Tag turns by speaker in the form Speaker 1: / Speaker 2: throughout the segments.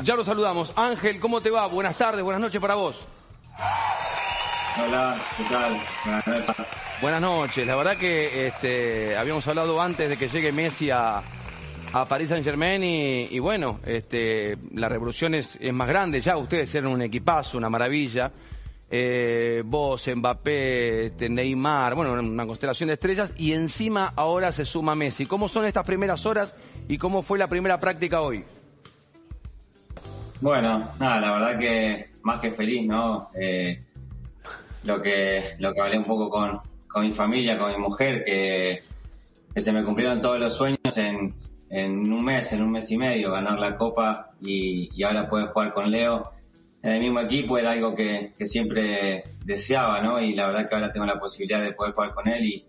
Speaker 1: Ya lo saludamos. Ángel, ¿cómo te va? Buenas tardes, buenas noches para vos.
Speaker 2: Hola, ¿qué tal? Buenas noches.
Speaker 1: Buenas noches. La verdad que este, habíamos hablado antes de que llegue Messi a, a París Saint Germain y, bueno, este, la revolución es, más grande ya. Ustedes eran un equipazo, una maravilla. Eh, vos, Mbappé, este, Neymar, bueno, una constelación de estrellas y encima ahora se suma Messi. ¿Cómo son estas primeras horas y cómo fue la primera práctica hoy?
Speaker 2: Bueno, nada, la verdad que más que feliz, ¿no? Eh, lo que lo que hablé un poco con, con mi familia, con mi mujer, que, se me cumplieron todos los sueños en, en un mes, en un mes y medio, ganar la copa y, ahora poder jugar con Leo en el mismo equipo era algo que, que, siempre deseaba, ¿no? Y la verdad que ahora tengo la posibilidad de poder jugar con él y,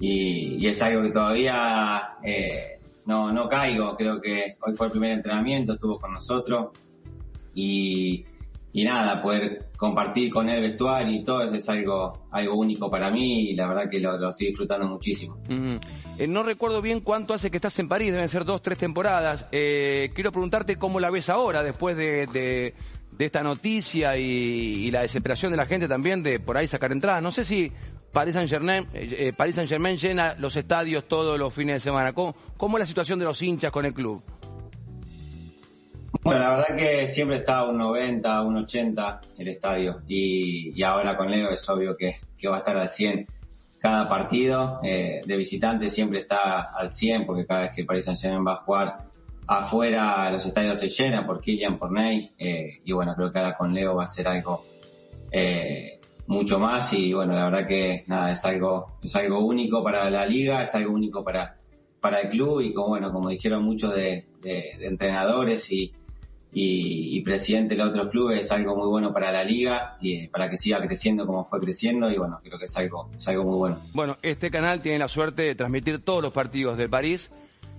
Speaker 2: y, y es algo que todavía eh, no, no caigo. Creo que hoy fue el primer entrenamiento, estuvo con nosotros y, y nada, poder compartir con él vestuario y todo es algo, algo único para mí y la verdad que lo, estoy disfrutando muchísimo.
Speaker 1: eh, no recuerdo bien cuánto hace que estás en París, deben ser dos, tres temporadas. Eh, quiero preguntarte cómo la ves ahora, después de, de, esta noticia y, la desesperación de la gente también de por ahí sacar entradas. No sé si Paris Saint Germain, eh, Paris Saint Germain llena los estadios todos los fines de semana. ¿Cómo, ¿Cómo es la situación de los hinchas con el club?
Speaker 2: Bueno, la verdad que siempre está un 90, a un 80 el estadio. Y, ahora con Leo es obvio que, que, va a estar al 100 cada partido. Eh, de visitante siempre está al 100 porque cada vez que Paris Saint-Germain va a jugar afuera los estadios se llenan por Kylian, por Ney. Eh, y bueno, creo que ahora con Leo va a ser algo eh, mucho más. Y bueno, la verdad que nada, es algo, es algo único para la liga, es algo único para, para el club. Y como bueno, como dijeron muchos de entrenadores y, y, y, presidente de los otros clubes es algo muy bueno para la liga y para que siga creciendo como fue creciendo y bueno, creo que es algo, es algo muy bueno.
Speaker 1: Bueno, este canal tiene la suerte de transmitir todos los partidos de París.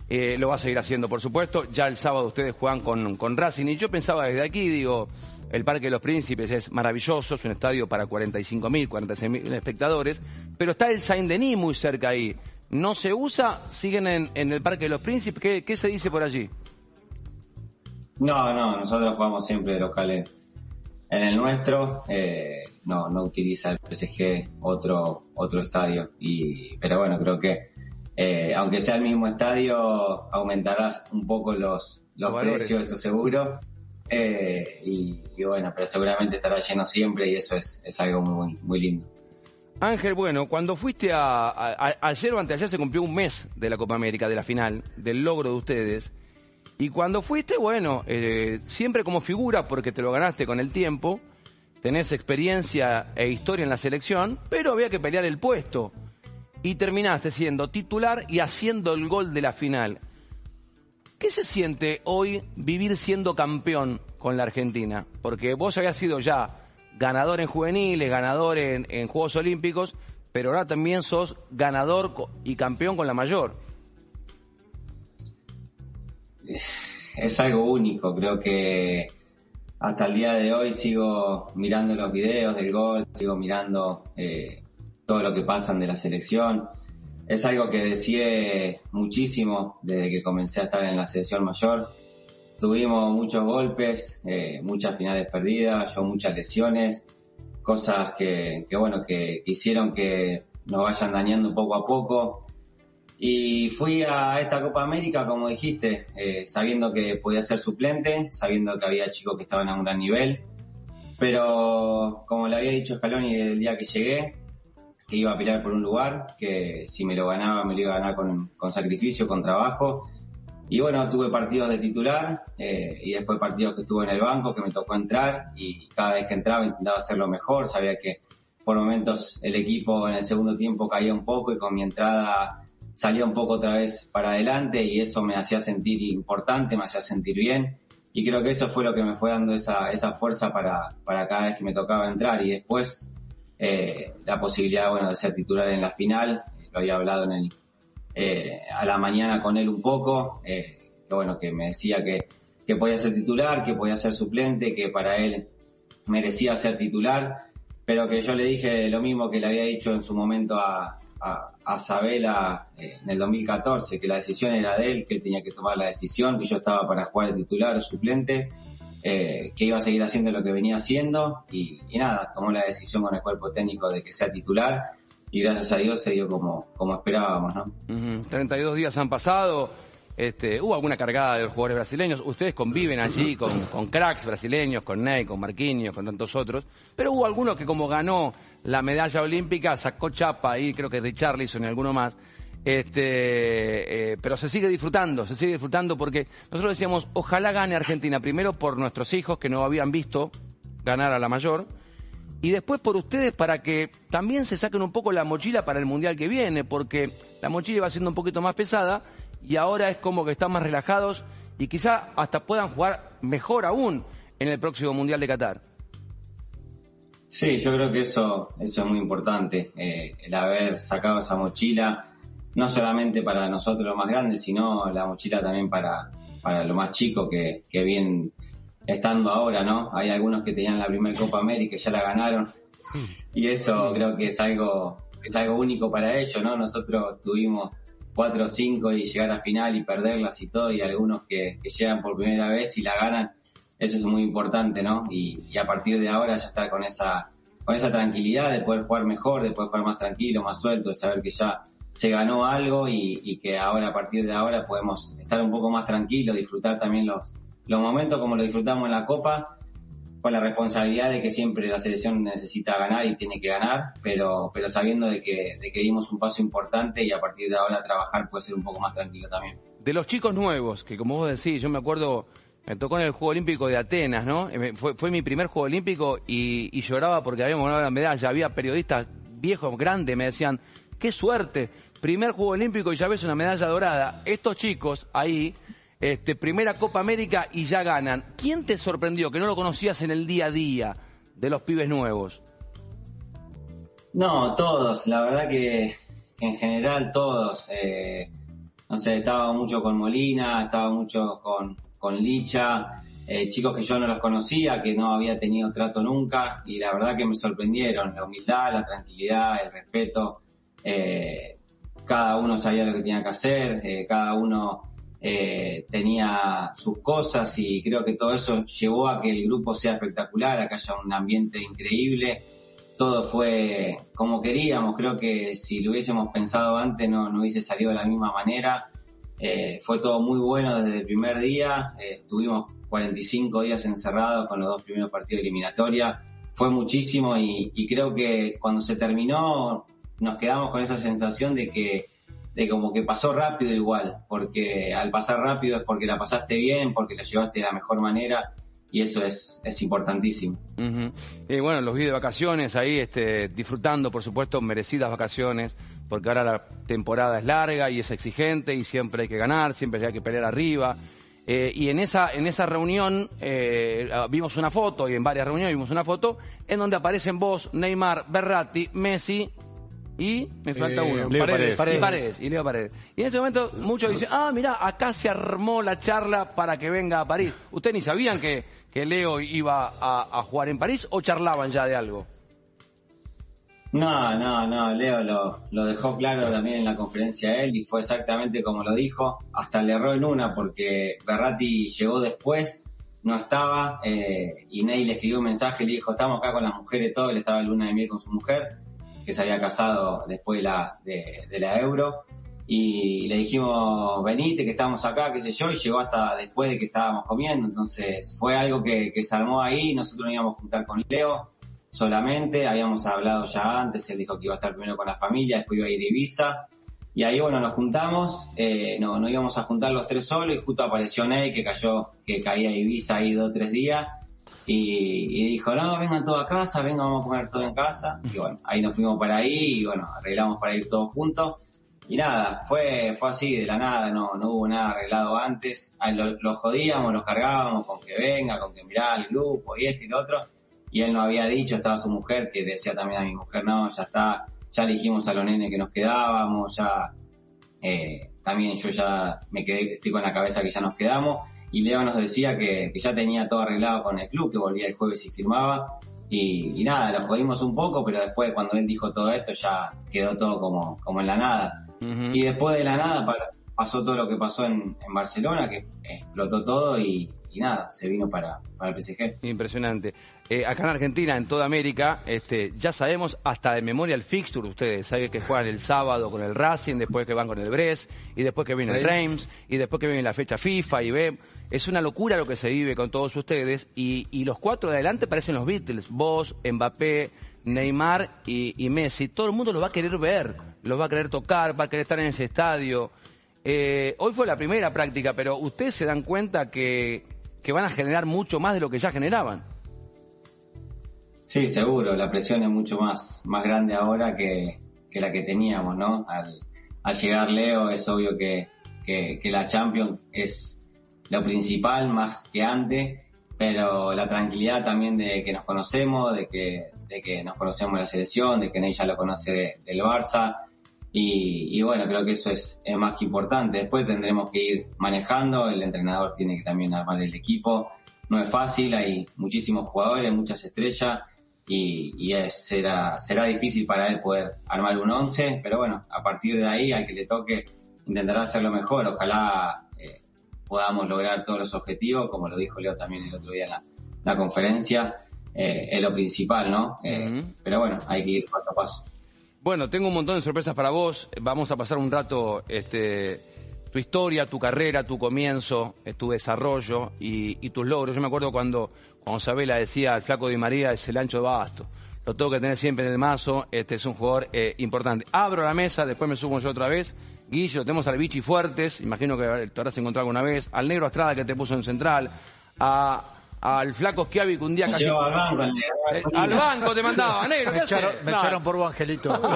Speaker 1: Eh, lo va a seguir haciendo, por supuesto. Ya el sábado ustedes juegan con, con Racing y yo pensaba desde aquí, digo, el Parque de los Príncipes es maravilloso, es un estadio para 45.000, 46.000 espectadores, pero está el Saint-Denis muy cerca ahí. ¿No se usa? ¿Siguen en, en el Parque de los Príncipes? ¿Qué, ¿Qué se dice por allí?
Speaker 2: No, no, nosotros jugamos siempre locales en el nuestro, eh, no, no utiliza el PSG otro, otro estadio. Y, pero bueno, creo que eh, aunque sea el mismo estadio, aumentarás un poco los, los, precios, eso seguro. Eh, y, y, bueno, pero seguramente estará lleno siempre y eso es, es algo muy, muy lindo.
Speaker 1: Ángel, bueno, cuando fuiste a, a, a, ayer o anteayer se cumplió un mes de la Copa América, de la final, del logro de ustedes. Y cuando fuiste, bueno, eh, siempre como figura, porque te lo ganaste con el tiempo, tenés experiencia e historia en la selección, pero había que pelear el puesto. Y terminaste siendo titular y haciendo el gol de la final. ¿Qué se siente hoy vivir siendo campeón con la Argentina? Porque vos habías sido ya ganador en juveniles, ganador en, en Juegos Olímpicos, pero ahora también sos ganador y campeón con la mayor
Speaker 2: es algo único, creo que hasta el día de hoy sigo mirando los videos del gol, sigo mirando eh, todo lo que pasan de la selección. Es algo que deseé muchísimo desde que comencé a estar en la selección mayor. Tuvimos muchos golpes, eh, muchas finales perdidas, yo muchas lesiones, cosas que, que bueno, que hicieron que nos vayan dañando poco a poco y fui a esta Copa América, como dijiste, eh, sabiendo que podía ser suplente, sabiendo que había chicos que estaban a un gran nivel. Pero como le había dicho Scaloni el día que llegué, que iba a pelear por un lugar, que si me lo ganaba me lo iba a ganar con, con sacrificio, con trabajo. Y bueno, tuve partidos de titular eh, y después partidos que estuve en el banco, que me tocó entrar y cada vez que entraba intentaba hacerlo mejor. Sabía que por momentos el equipo en el segundo tiempo caía un poco y con mi entrada salía un poco otra vez para adelante y eso me hacía sentir importante, me hacía sentir bien. Y creo que eso fue lo que me fue dando esa, esa fuerza para, para cada vez que me tocaba entrar. Y después eh, la posibilidad bueno, de ser titular en la final, lo había hablado en el, eh, a la mañana con él un poco, eh, que bueno, que me decía que, que podía ser titular, que podía ser suplente, que para él merecía ser titular, pero que yo le dije lo mismo que le había dicho en su momento a, a, a Sabela eh, en el 2014, que la decisión era de él, que él tenía que tomar la decisión, que yo estaba para jugar de titular o suplente, eh, que iba a seguir haciendo lo que venía haciendo y, nada, tomó la decisión con el cuerpo técnico de que sea titular y gracias a Dios se dio como, como esperábamos, ¿no?
Speaker 1: 32 días han pasado, este, hubo alguna cargada de los jugadores brasileños, ustedes conviven allí con, con cracks brasileños, con Ney, con Marquinhos, con tantos otros, pero hubo alguno que como ganó la medalla olímpica, sacó chapa ahí, creo que de Charlison y alguno más, este, eh, pero se sigue disfrutando, se sigue disfrutando porque nosotros decíamos, ojalá gane Argentina, primero por nuestros hijos que no habían visto ganar a la mayor, y después por ustedes para que también se saquen un poco la mochila para el Mundial que viene, porque la mochila va siendo un poquito más pesada y ahora es como que están más relajados y quizá hasta puedan jugar mejor aún en el próximo Mundial de Qatar.
Speaker 2: Sí, yo creo que eso, eso es muy importante, eh, el haber sacado esa mochila no solamente para nosotros los más grandes, sino la mochila también para, para lo más chico que, que bien estando ahora, ¿no? Hay algunos que tenían la primera Copa América y ya la ganaron. Y eso creo que es algo, es algo único para ellos, ¿no? Nosotros tuvimos cuatro o cinco y llegar a final y perderlas y todo, y algunos que, que llegan por primera vez y la ganan, eso es muy importante, ¿no? Y, y, a partir de ahora ya estar con esa, con esa tranquilidad de poder jugar mejor, de poder jugar más tranquilo, más suelto, de saber que ya se ganó algo y, que ahora a partir de ahora podemos estar un poco más tranquilos, disfrutar también los, los momentos como lo disfrutamos en la Copa, con la responsabilidad de que siempre la selección necesita ganar y tiene que ganar, pero, pero sabiendo de que, de que dimos un paso importante y a partir de ahora trabajar puede ser un poco más tranquilo también.
Speaker 1: De los chicos nuevos, que como vos decís, yo me acuerdo, me tocó en el Juego Olímpico de Atenas, ¿no? Eh, fue, fue mi primer Juego Olímpico y, y lloraba porque habíamos ganado la medalla, había periodistas viejos, grandes, me decían, qué suerte. Primer Juego Olímpico y ya ves una medalla dorada. Estos chicos ahí, este, primera Copa América y ya ganan. ¿Quién te sorprendió que no lo conocías en el día a día de los pibes nuevos?
Speaker 2: No, todos. La verdad que en general todos. Eh, no sé, estaba mucho con Molina, estaba mucho con, con Licha, eh, chicos que yo no los conocía, que no había tenido trato nunca, y la verdad que me sorprendieron. La humildad, la tranquilidad, el respeto. Eh, cada uno sabía lo que tenía que hacer, cada uno eh, tenía sus cosas y creo que todo eso llevó a que el grupo sea espectacular, a que haya un ambiente increíble. Todo fue como queríamos, creo que si lo hubiésemos pensado antes no, no hubiese salido de la misma manera. fue todo muy bueno desde el primer día, estuvimos 45 días encerrados con los dos primeros partidos de eliminatoria, fue muchísimo y creo que cuando se terminó nos quedamos con esa sensación de que de como que pasó rápido igual, porque al pasar rápido es porque la pasaste bien, porque la llevaste de la mejor manera y eso es, es importantísimo.
Speaker 1: Y bueno, los vi de vacaciones ahí, este, disfrutando, por supuesto, merecidas vacaciones, porque ahora la temporada es larga y es exigente y siempre hay que ganar, siempre hay que pelear arriba. Eh, y en esa, en esa reunión eh, vimos una foto, y en varias reuniones vimos una foto, en donde aparecen vos, Neymar, Berratti, Messi y me falta eh, uno.
Speaker 3: Leo Paredes.
Speaker 1: Y Paredes. Y Leo Paredes. Y en ese momento muchos dicen, ah, mira, acá se armó la charla para que venga a París. ¿Ustedes ni sabían que, que Leo iba a, jugar en París o charlaban ya de algo?
Speaker 2: No, no, no, Leo lo, lo dejó claro también en la conferencia él y fue exactamente como lo dijo. Hasta le erró en una porque Berratti llegó después, no estaba, eh, y Ney le escribió un mensaje y le dijo, estamos acá con las mujeres todo, él estaba en luna de miel con su mujer que se había casado después de la, de, la Euro. Y le dijimos, venite, que estamos acá, qué sé yo, y llegó hasta después de que estábamos comiendo. Entonces fue algo que, que se armó ahí. Nosotros nos íbamos a juntar con Leo solamente. Habíamos hablado ya antes, él dijo que iba a estar primero con la familia, después iba a ir a Ibiza. Y ahí, bueno, nos juntamos, eh, no, no íbamos a juntar los tres solos y justo apareció Ney que cayó, que caía a Ibiza ahí dos o tres días y, dijo, no, vengan todos a casa, vengan, vamos a comer todo en casa. Y bueno, ahí nos fuimos para ahí y bueno, arreglamos para ir todos juntos. Y nada, fue, fue así de la nada, no, no hubo nada arreglado antes. Ahí lo, jodíamos, los cargábamos con que venga, con que mirá el grupo y esto y lo otro. Y él no había dicho, estaba su mujer, que decía también a mi mujer, no, ya está, ya dijimos a los nenes que nos quedábamos, ya, eh, también yo ya me quedé, estoy con la cabeza que ya nos quedamos y Leo nos decía que, ya tenía todo arreglado con el club, que volvía el jueves y firmaba. Y, nada, lo jodimos un poco, pero después cuando él dijo todo esto ya quedó todo como, como en la nada. Y después de la nada pasó todo lo que pasó en, Barcelona, que explotó todo y, nada, se vino para, para el PSG.
Speaker 1: Impresionante. Eh, acá en Argentina, en toda América, este, ya sabemos hasta de memoria el fixture ustedes. Saben que juegan el sábado con el Racing, después que van con el Brest, y después que viene el Reims, y después que viene la fecha FIFA y ve. Es una locura lo que se vive con todos ustedes, y, y los cuatro de adelante parecen los Beatles. Vos, Mbappé, Neymar y, y Messi. Todo el mundo los va a querer ver, los va a querer tocar, va a querer estar en ese estadio. Eh, hoy fue la primera práctica, pero ustedes se dan cuenta que, que van a generar mucho más de lo que ya generaban.
Speaker 2: Sí, seguro, la presión es mucho más, más grande ahora que, que la que teníamos, ¿no? Al, al llegar Leo es obvio que, que, que la Champions es lo principal más que antes, pero la tranquilidad también de que nos conocemos, de que, de que nos conocemos la selección, de que ella lo conoce de- del Barça, y, y bueno, creo que eso es, más que importante. Después tendremos que ir manejando, el entrenador tiene que también armar el equipo. No es fácil, hay muchísimos jugadores, muchas estrellas y, y es- será, será difícil para él poder armar un 11, pero bueno, a partir de ahí, al que le toque, intentará hacerlo mejor. Ojalá podamos lograr todos los objetivos, como lo dijo Leo también el otro día en la, la conferencia, eh, es lo principal, ¿no? Eh,
Speaker 1: Ujú.
Speaker 2: Pero bueno, hay que ir paso a paso.
Speaker 1: Bueno, tengo un montón de sorpresas para vos. Vamos a pasar un rato este, tu historia, tu carrera, tu comienzo, eh, tu desarrollo y, y tus logros. Yo me acuerdo cuando, cuando Sabela decía al flaco Di María es el ancho de basto. Lo tengo que tener siempre en el mazo. Este es un jugador eh, importante. Abro la mesa, después me subo yo otra vez. Guillo, tenemos al Bichi Fuertes, imagino que te habrás encontrado alguna vez. Al Negro Estrada que te puso en central. A, al flaco Schiavi que un día
Speaker 2: Me
Speaker 1: casi...
Speaker 2: al banco,
Speaker 1: Eh, al banco te mandaba, Negro, ¿qué
Speaker 3: Me echaron, me
Speaker 1: No,
Speaker 3: echaron por vos, Angelito.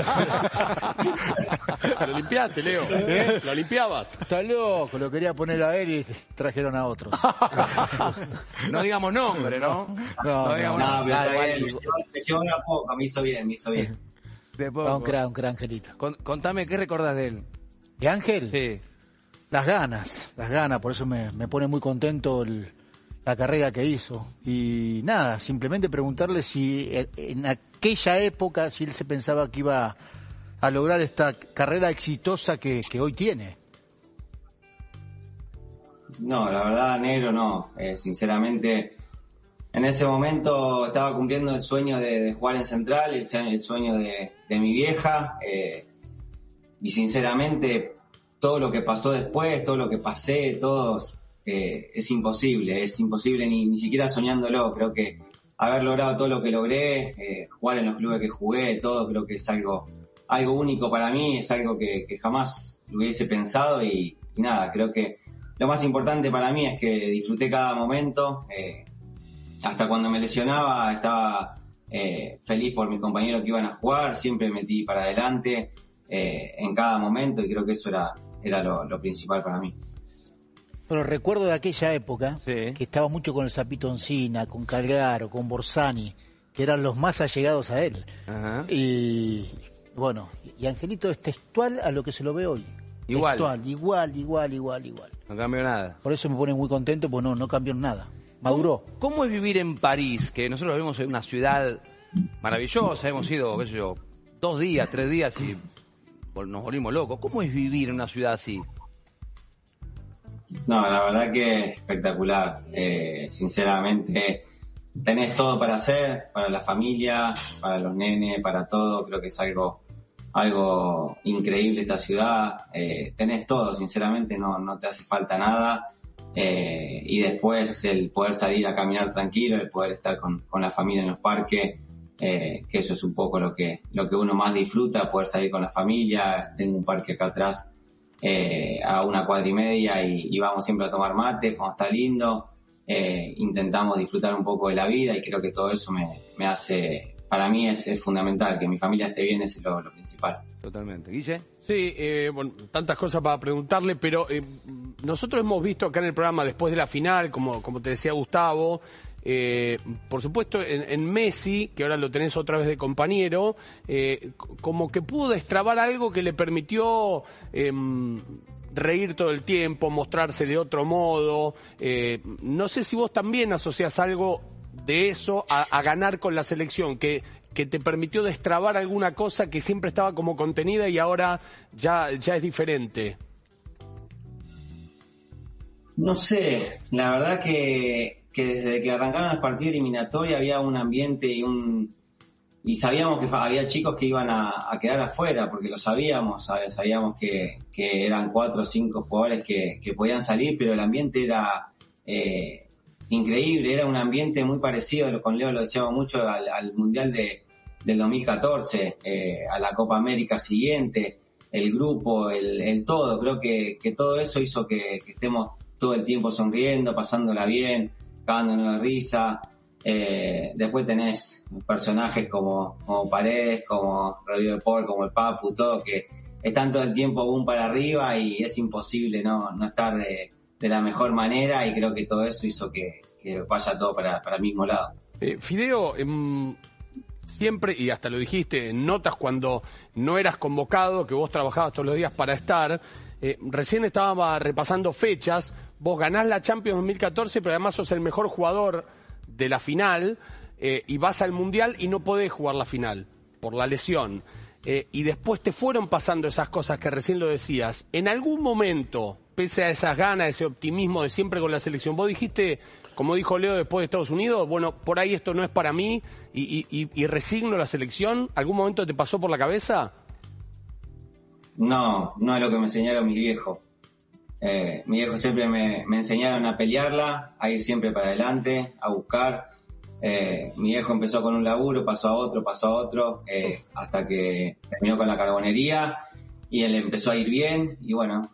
Speaker 4: Lo limpiaste, Leo.
Speaker 3: ¿Eh?
Speaker 4: Lo limpiabas.
Speaker 3: Está loco, lo quería poner a él y trajeron a otros.
Speaker 1: No digamos nombre, ¿no?
Speaker 3: No,
Speaker 1: digamos
Speaker 2: No,
Speaker 1: nombre.
Speaker 2: pero está bien, me llevó- me llevó de a poco, me hizo bien, me hizo bien.
Speaker 1: De poco.
Speaker 3: Va un gran, un gran Angelito.
Speaker 1: Con- contame, ¿qué recordás de él?
Speaker 3: ¿Y Ángel?
Speaker 1: Sí.
Speaker 3: Las ganas, las ganas, por eso me, me pone muy contento el- la carrera que hizo. Y nada, simplemente preguntarle si en- en aquella época, si él se pensaba que iba a lograr esta carrera exitosa que, que hoy tiene.
Speaker 2: No, la verdad, negro, no. Eh, sinceramente, en ese momento estaba cumpliendo el sueño de, de jugar en Central, el, sueño- el sueño de, de mi vieja. eh, y sinceramente, todo lo que pasó después, todo lo que pasé, todo eh, es imposible. Es imposible ni, ni siquiera soñándolo. Creo que haber logrado todo lo que logré, eh, jugar en los clubes que jugué, todo creo que es algo, algo único para mí, es algo que, jamás hubiese pensado y, y nada, creo que lo más importante para mí es que disfruté cada momento. eh, hasta cuando me lesionaba estaba eh, feliz por mis compañeros que iban a jugar, siempre metí para adelante eh, en cada momento y creo que eso era, era lo, lo principal para mí.
Speaker 3: Pero recuerdo de aquella época
Speaker 1: Sí.
Speaker 3: que estaba mucho con el Zapito Encina, con Calgaro, con Borsani, que eran los más allegados a él.
Speaker 1: Ajá.
Speaker 3: Y bueno, y Angelito es textual a lo que se lo ve hoy.
Speaker 1: Igual.
Speaker 3: Textual, igual, igual, igual, igual.
Speaker 1: No cambió nada.
Speaker 3: Por eso me pone muy contento, pues no, no cambió nada. Maduró.
Speaker 1: ¿Cómo, es vivir en París? Que nosotros vemos en una ciudad maravillosa, hemos ido, qué sé yo, dos días, tres días y nos volvimos locos. ¿Cómo es vivir en una ciudad así?
Speaker 2: No, la verdad que espectacular. Eh, sinceramente, tenés todo para hacer, para la familia, para los nenes, para todo. Creo que es algo, algo increíble esta ciudad. Eh, tenés todo, sinceramente, no, no te hace falta nada. Eh, y después el poder salir a caminar tranquilo, el poder estar con, con la familia en los parques, eh, que eso es un poco lo que, lo que uno más disfruta, poder salir con la familia. Tengo un parque acá atrás eh, a una cuadra y media y, y vamos siempre a tomar mate cuando está lindo. Eh, intentamos disfrutar un poco de la vida y creo que todo eso me, me hace, para mí es, es fundamental, que mi familia esté bien es lo, lo principal.
Speaker 1: Totalmente. ¿Guille?
Speaker 4: Sí, eh, bueno, tantas cosas para preguntarle, pero eh, nosotros hemos visto acá en el programa después de la final, como, como te decía Gustavo, eh, por supuesto en, Messi, que ahora lo tenés otra vez de compañero, eh, como que pudo destrabar algo que le permitió em, reír todo el tiempo, mostrarse de otro modo. eh, no sé si vos también asociás algo de eso a, a ganar con la selección, que, que te permitió destrabar alguna cosa que siempre estaba como contenida y ahora ya, ya es diferente.
Speaker 2: No sé, la verdad que, que desde que arrancaron los partidos eliminatorios había un ambiente y un y sabíamos que había chicos que iban a, quedar afuera, porque lo sabíamos, sabíamos que, que eran cuatro o cinco jugadores que, que podían salir, pero el ambiente era eh, increíble, era un ambiente muy parecido, con Leo lo decíamos mucho, al, Mundial de, del 2014, eh, a la Copa América siguiente, el grupo, el, el todo, creo que, que, todo eso hizo que estemos todo el tiempo sonriendo, pasándola bien, cagándonos de risa, eh, después tenés personajes como, como Paredes, como Rodrigo Paul, como el Papu, todo que están todo el tiempo boom para arriba y es imposible no, no estar de, de la mejor manera y creo que todo eso hizo que, que vaya todo para, para el mismo lado.
Speaker 4: Eh, Fideo, em, siempre, y hasta lo dijiste, notas cuando no eras convocado, que vos trabajabas todos los días para estar, eh, recién estaba repasando fechas, vos ganás la Champions 2014, pero además sos el mejor jugador de la final eh, y vas al Mundial y no podés jugar la final por la lesión. Eh, y después te fueron pasando esas cosas que recién lo decías. En algún momento, pese a esas ganas, ese optimismo de siempre con la selección, vos dijiste, como dijo Leo después de Estados Unidos, bueno, por ahí esto no es para mí y, y, resigno la selección. ¿Algún momento te pasó por la cabeza?
Speaker 2: No, no es lo que me enseñaron mi viejo. Eh, mi viejo siempre me, enseñaron a pelearla, a ir siempre para adelante, a buscar. Eh, mi viejo empezó con un laburo, pasó a otro, pasó a otro, eh, hasta que terminó con la carbonería y él empezó a ir bien. Y bueno,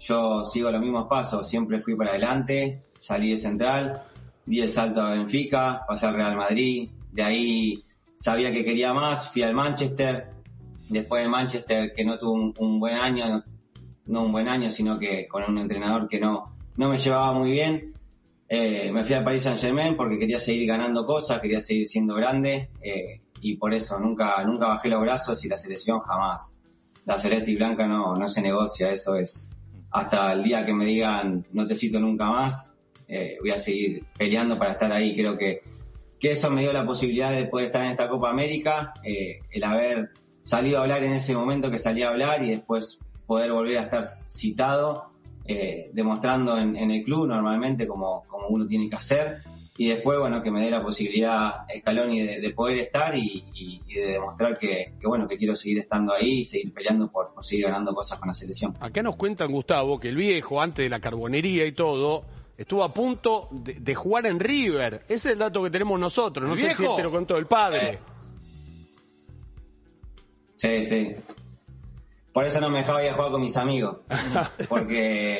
Speaker 2: yo sigo los mismos pasos, siempre fui para adelante, salí de Central, di el salto a Benfica, pasé al Real Madrid, de ahí sabía que quería más, fui al Manchester, después de Manchester que no tuvo un buen año, no un buen año, sino que con un entrenador que no, no me llevaba muy bien. Eh, me fui al Paris Saint Germain porque quería seguir ganando cosas, quería seguir siendo grande eh, y por eso nunca, nunca bajé los brazos y la selección jamás. La celeste y blanca no, no se negocia, eso es hasta el día que me digan no te cito nunca más, eh, voy a seguir peleando para estar ahí. Creo que, que eso me dio la posibilidad de poder estar en esta Copa América, el haber salido a hablar en ese momento que salí a hablar y después poder volver a estar citado, eh, demostrando en, el club normalmente como, como uno tiene que hacer. Y después, bueno, que me dé la posibilidad, Scaloni, de, de poder estar y, de demostrar que, bueno, que quiero seguir estando ahí y seguir peleando por, seguir ganando cosas con la selección.
Speaker 4: Acá nos cuentan, Gustavo, que el viejo, antes de la carbonería y todo, estuvo a punto de, jugar en River. Ese es el dato que tenemos nosotros. No sé si te lo contó el padre.
Speaker 2: Sí, sí. Por eso no me dejaba ir a jugar con mis amigos. Porque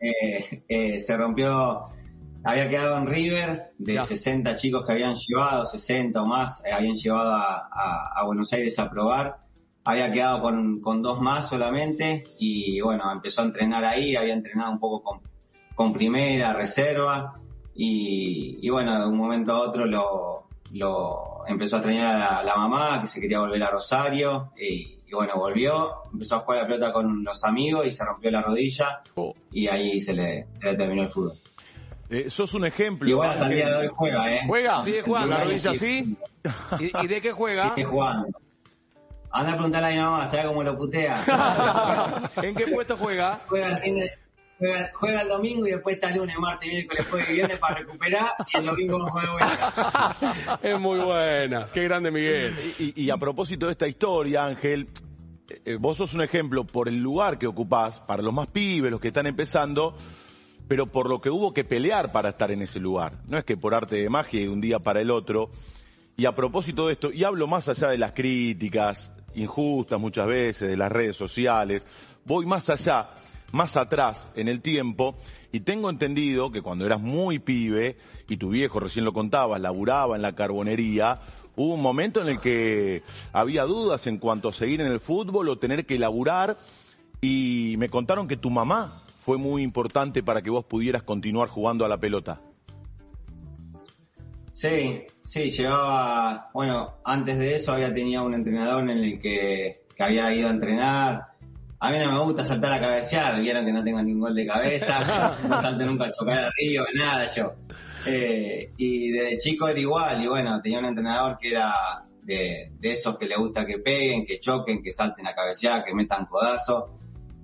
Speaker 2: eh, eh, se rompió, había quedado en River de 60 chicos que habían llevado, 60 o más, eh, habían llevado a, Buenos Aires a probar. Había quedado con, dos más solamente y bueno, empezó a entrenar ahí, había entrenado un poco con, con primera, reserva y, y bueno, de un momento a otro lo, lo empezó a extrañar a la, mamá, que se quería volver a Rosario, y, bueno, volvió, empezó a jugar la pelota con los amigos y se rompió la rodilla, oh. y ahí se le, se le terminó el fútbol.
Speaker 5: Eh, sos un ejemplo.
Speaker 2: Igual hasta el día de hoy juega, ¿eh?
Speaker 4: ¿Juega?
Speaker 1: ¿Sigue jugando? ¿La rodilla sí? ¿Y, de qué juega?
Speaker 2: Sigue jugando. Anda a preguntarle a mi mamá, ¿sabe cómo lo putea?
Speaker 1: ¿En qué puesto juega?
Speaker 2: Juega el fin de, Juega, el domingo y después está lunes, martes, miércoles, jueves y viernes para recuperar y el domingo juega vuelta.
Speaker 4: Es muy buena. Qué grande Miguel.
Speaker 5: Y, a propósito de esta historia, Ángel, eh, eh, vos sos un ejemplo por el lugar que ocupás, para los más pibes, los que están empezando, pero por lo que hubo que pelear para estar en ese lugar. No es que por arte de magia de un día para el otro. Y a propósito de esto, y hablo más allá de las críticas injustas muchas veces, de las redes sociales, voy más allá más atrás en el tiempo y tengo entendido que cuando eras muy pibe y tu viejo recién lo contaba, laburaba en la carbonería, hubo un momento en el que había dudas en cuanto a seguir en el fútbol o tener que laburar y me contaron que tu mamá fue muy importante para que vos pudieras continuar jugando a la pelota.
Speaker 2: Sí, sí, llevaba, bueno, antes de eso había tenido un entrenador en el que, había ido a entrenar, a mí no me gusta saltar a cabecear, vieron que no tengo ningún gol de cabeza, no salto nunca a chocar arriba, nada yo. Eh, y desde chico era igual, y bueno, tenía un entrenador que era de, esos que le gusta que peguen, que choquen, que salten a cabecear, que metan codazo.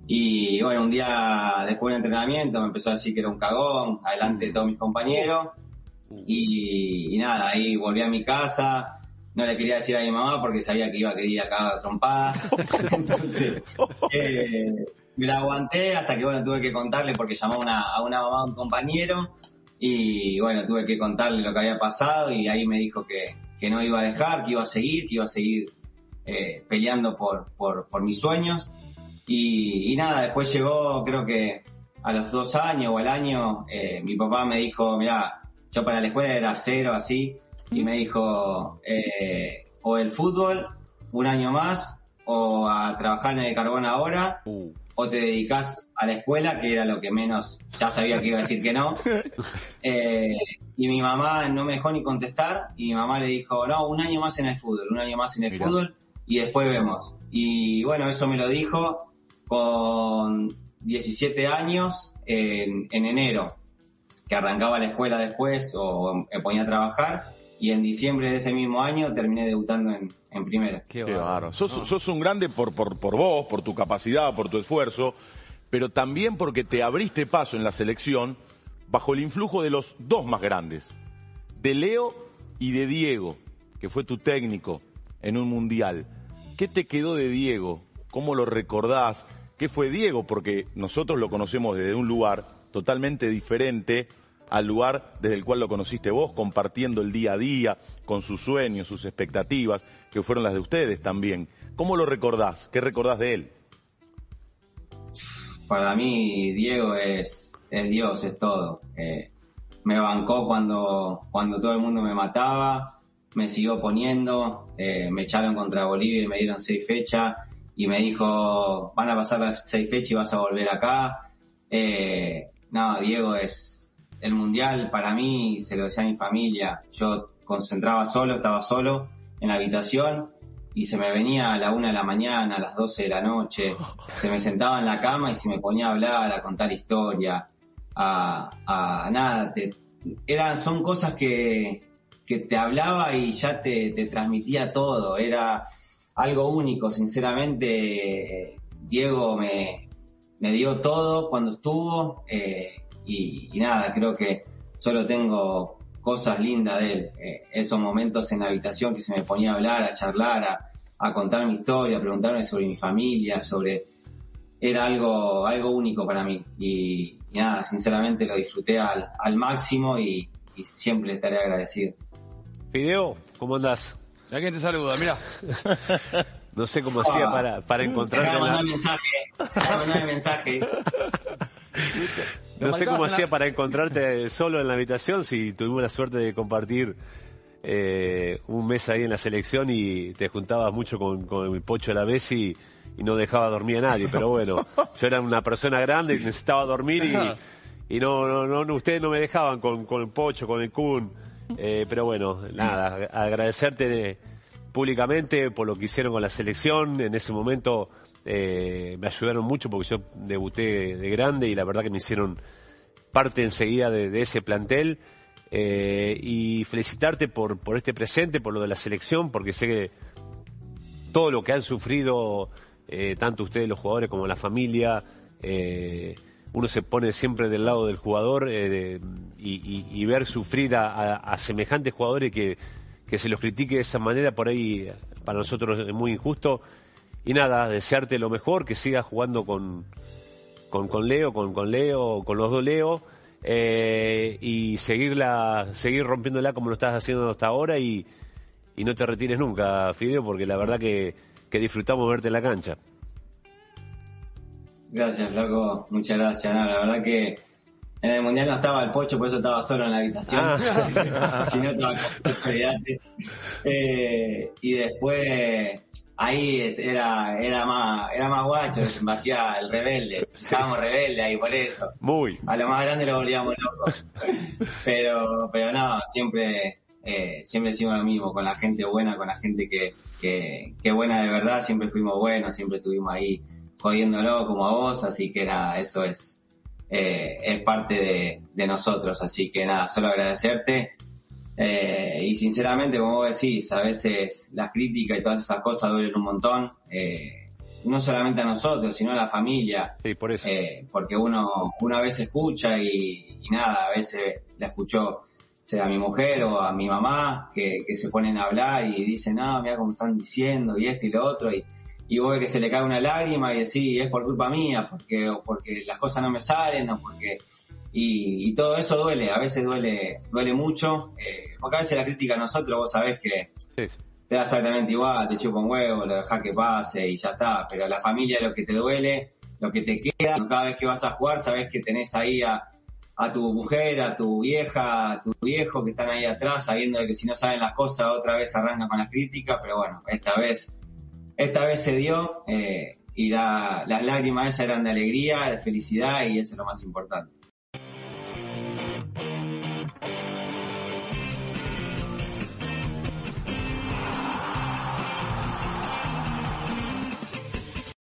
Speaker 2: Y bueno, un día después del entrenamiento me empezó a decir que era un cagón, adelante de todos mis compañeros. Y, y nada, ahí volví a mi casa, no le quería decir a mi mamá porque sabía que iba a querer ir acá a trompada. Entonces, eh, me la aguanté hasta que bueno, tuve que contarle porque llamó a una, a una mamá un compañero y bueno, tuve que contarle lo que había pasado y ahí me dijo que, que no iba a dejar, que iba a seguir, que iba a seguir eh, peleando por, por, por mis sueños. Y, y nada, después llegó, creo que a los dos años o al año, eh, mi papá me dijo, mira, yo para la escuela era cero así, y me dijo, eh, o el fútbol, un año más, o a trabajar en el carbón ahora,
Speaker 5: Uh,
Speaker 2: o te dedicas a la escuela, que era lo que menos, ya sabía que iba a decir que no. Eh, y mi mamá no me dejó ni contestar, y mi mamá le dijo, no, un año más en el fútbol, un año más en el fútbol, y después vemos. Y bueno, eso me lo dijo con 17 años en, en enero, que arrancaba la escuela después o me ponía a trabajar, y en diciembre de ese mismo año terminé debutando en, en primera.
Speaker 5: Qué bárbaro. Sos, sos un grande por, por, por vos, por tu capacidad, por tu esfuerzo, pero también porque te abriste paso en la selección bajo el influjo de los dos más grandes, de Leo y de Diego, que fue tu técnico en un mundial. ¿Qué te quedó de Diego? ¿Cómo lo recordás? ¿Qué fue Diego? Porque nosotros lo conocemos desde un lugar totalmente diferente al lugar desde el cual lo conociste vos, compartiendo el día a día, con sus sueños, sus expectativas, que fueron las de ustedes también. ¿Cómo lo recordás? ¿Qué recordás de él?
Speaker 2: Para mí, Diego es, es Dios, es todo. Eh, me bancó cuando, cuando todo el mundo me mataba, me siguió poniendo, eh, me echaron contra Bolivia y me dieron seis fechas y me dijo, van a pasar las seis fechas y vas a volver acá. Eh, no, Diego es el mundial para mí, se lo decía a mi familia, yo concentraba solo, estaba solo en la habitación y se me venía a la una de la mañana, a las 12 de la noche, se me sentaba en la cama y se me ponía a hablar, a contar historia, a, a nada, eran, son cosas que, que te hablaba y ya te, te transmitía todo, era algo único, sinceramente, Diego me, me dio todo cuando estuvo eh, y, y nada, creo que solo tengo cosas lindas de él, eh, esos momentos en la habitación que se me ponía a hablar, a charlar, a, a contar mi historia, a preguntarme sobre mi familia, sobre era algo, algo único para mí. Y, y nada, sinceramente lo disfruté al, al máximo y, y siempre le estaré agradecido.
Speaker 6: Fideo, ¿cómo andás?
Speaker 1: ¿A quién te saluda? Mira.
Speaker 6: No sé cómo hacía
Speaker 2: Ah.
Speaker 6: para, para encontrarte
Speaker 2: Dejá de
Speaker 6: en la-
Speaker 2: mandar mensaje, mandar mensaje.
Speaker 6: No sé cómo hacía
Speaker 1: la-
Speaker 6: para encontrarte solo en la habitación si tuvimos la suerte de compartir eh, un mes ahí en la selección y te juntabas mucho con, con el Pocho a la vez y, y no dejaba dormir a nadie. Pero bueno, yo era una persona grande y necesitaba dormir y, y no, no, no, no, ustedes no me dejaban con, con el Pocho, con el Kun. Eh, pero bueno, nada, agradecerte de- públicamente por lo que hicieron con la selección. En ese momento eh, me ayudaron mucho porque yo debuté de grande y la verdad que me hicieron parte enseguida de, de ese plantel. Eh, y felicitarte por, por este presente, por lo de la selección, porque sé que todo lo que han sufrido, eh, tanto ustedes los jugadores como la familia, eh, uno se pone siempre del lado del jugador y, y- ver sufrir a, a- a semejantes jugadores que, que se los critique de esa manera, por ahí para nosotros es muy injusto. Y nada, desearte lo mejor, que sigas jugando con, con, con Leo, con, con Leo, con los dos Leo, eh, y seguirla, seguir rompiéndola como lo estás haciendo hasta ahora y, y no te retires nunca, Fideo, porque la verdad que, que disfrutamos verte en la cancha.
Speaker 2: Gracias, loco, muchas gracias. No, la verdad que en el mundial no estaba el pocho, por eso estaba solo en la habitación.
Speaker 6: Ah.
Speaker 2: si no estaba. Eh, y después ahí era, era más, era más guacho, me hacía el rebelde. Estábamos rebeldes ahí por eso.
Speaker 6: Muy.
Speaker 2: A lo más grande lo volvíamos locos. Pero, pero no, siempre, eh, siempre hicimos lo mismo, con la gente buena, con la gente que, que, que buena de verdad, siempre fuimos buenos, siempre estuvimos ahí jodiéndolo como a vos, así que nada, eso es, eh, es parte de, de nosotros, así que nada, solo agradecerte. Eh, y sinceramente, como vos decís, a veces las críticas y todas esas cosas duelen un montón. Eh, no solamente a nosotros, sino a la familia.
Speaker 6: Sí, por eso.
Speaker 2: Eh, porque uno, una vez escucha y, y nada, a veces la escuchó sea a mi mujer o a mi mamá, que, que se ponen a hablar y dicen, no, mira cómo están diciendo y esto y lo otro, y, y vos ves que se le cae una lágrima y decís, es por culpa mía, porque, o porque las cosas no me salen, o porque... Y, y todo eso duele, a veces duele, duele mucho, eh, porque a veces la crítica a nosotros, vos sabés que
Speaker 6: Sí.
Speaker 2: te da exactamente igual, te chupa un huevo, lo dejás que pase y ya está, pero a la familia lo que te duele, lo que te queda, cada vez que vas a jugar, sabés que tenés ahí a, a tu mujer, a tu vieja, a tu viejo que están ahí atrás, sabiendo de que si no saben las cosas otra vez arrancan con las críticas, pero bueno, esta vez, esta vez se dio eh, y la- las lágrimas esas eran de alegría, de felicidad y eso es lo más importante.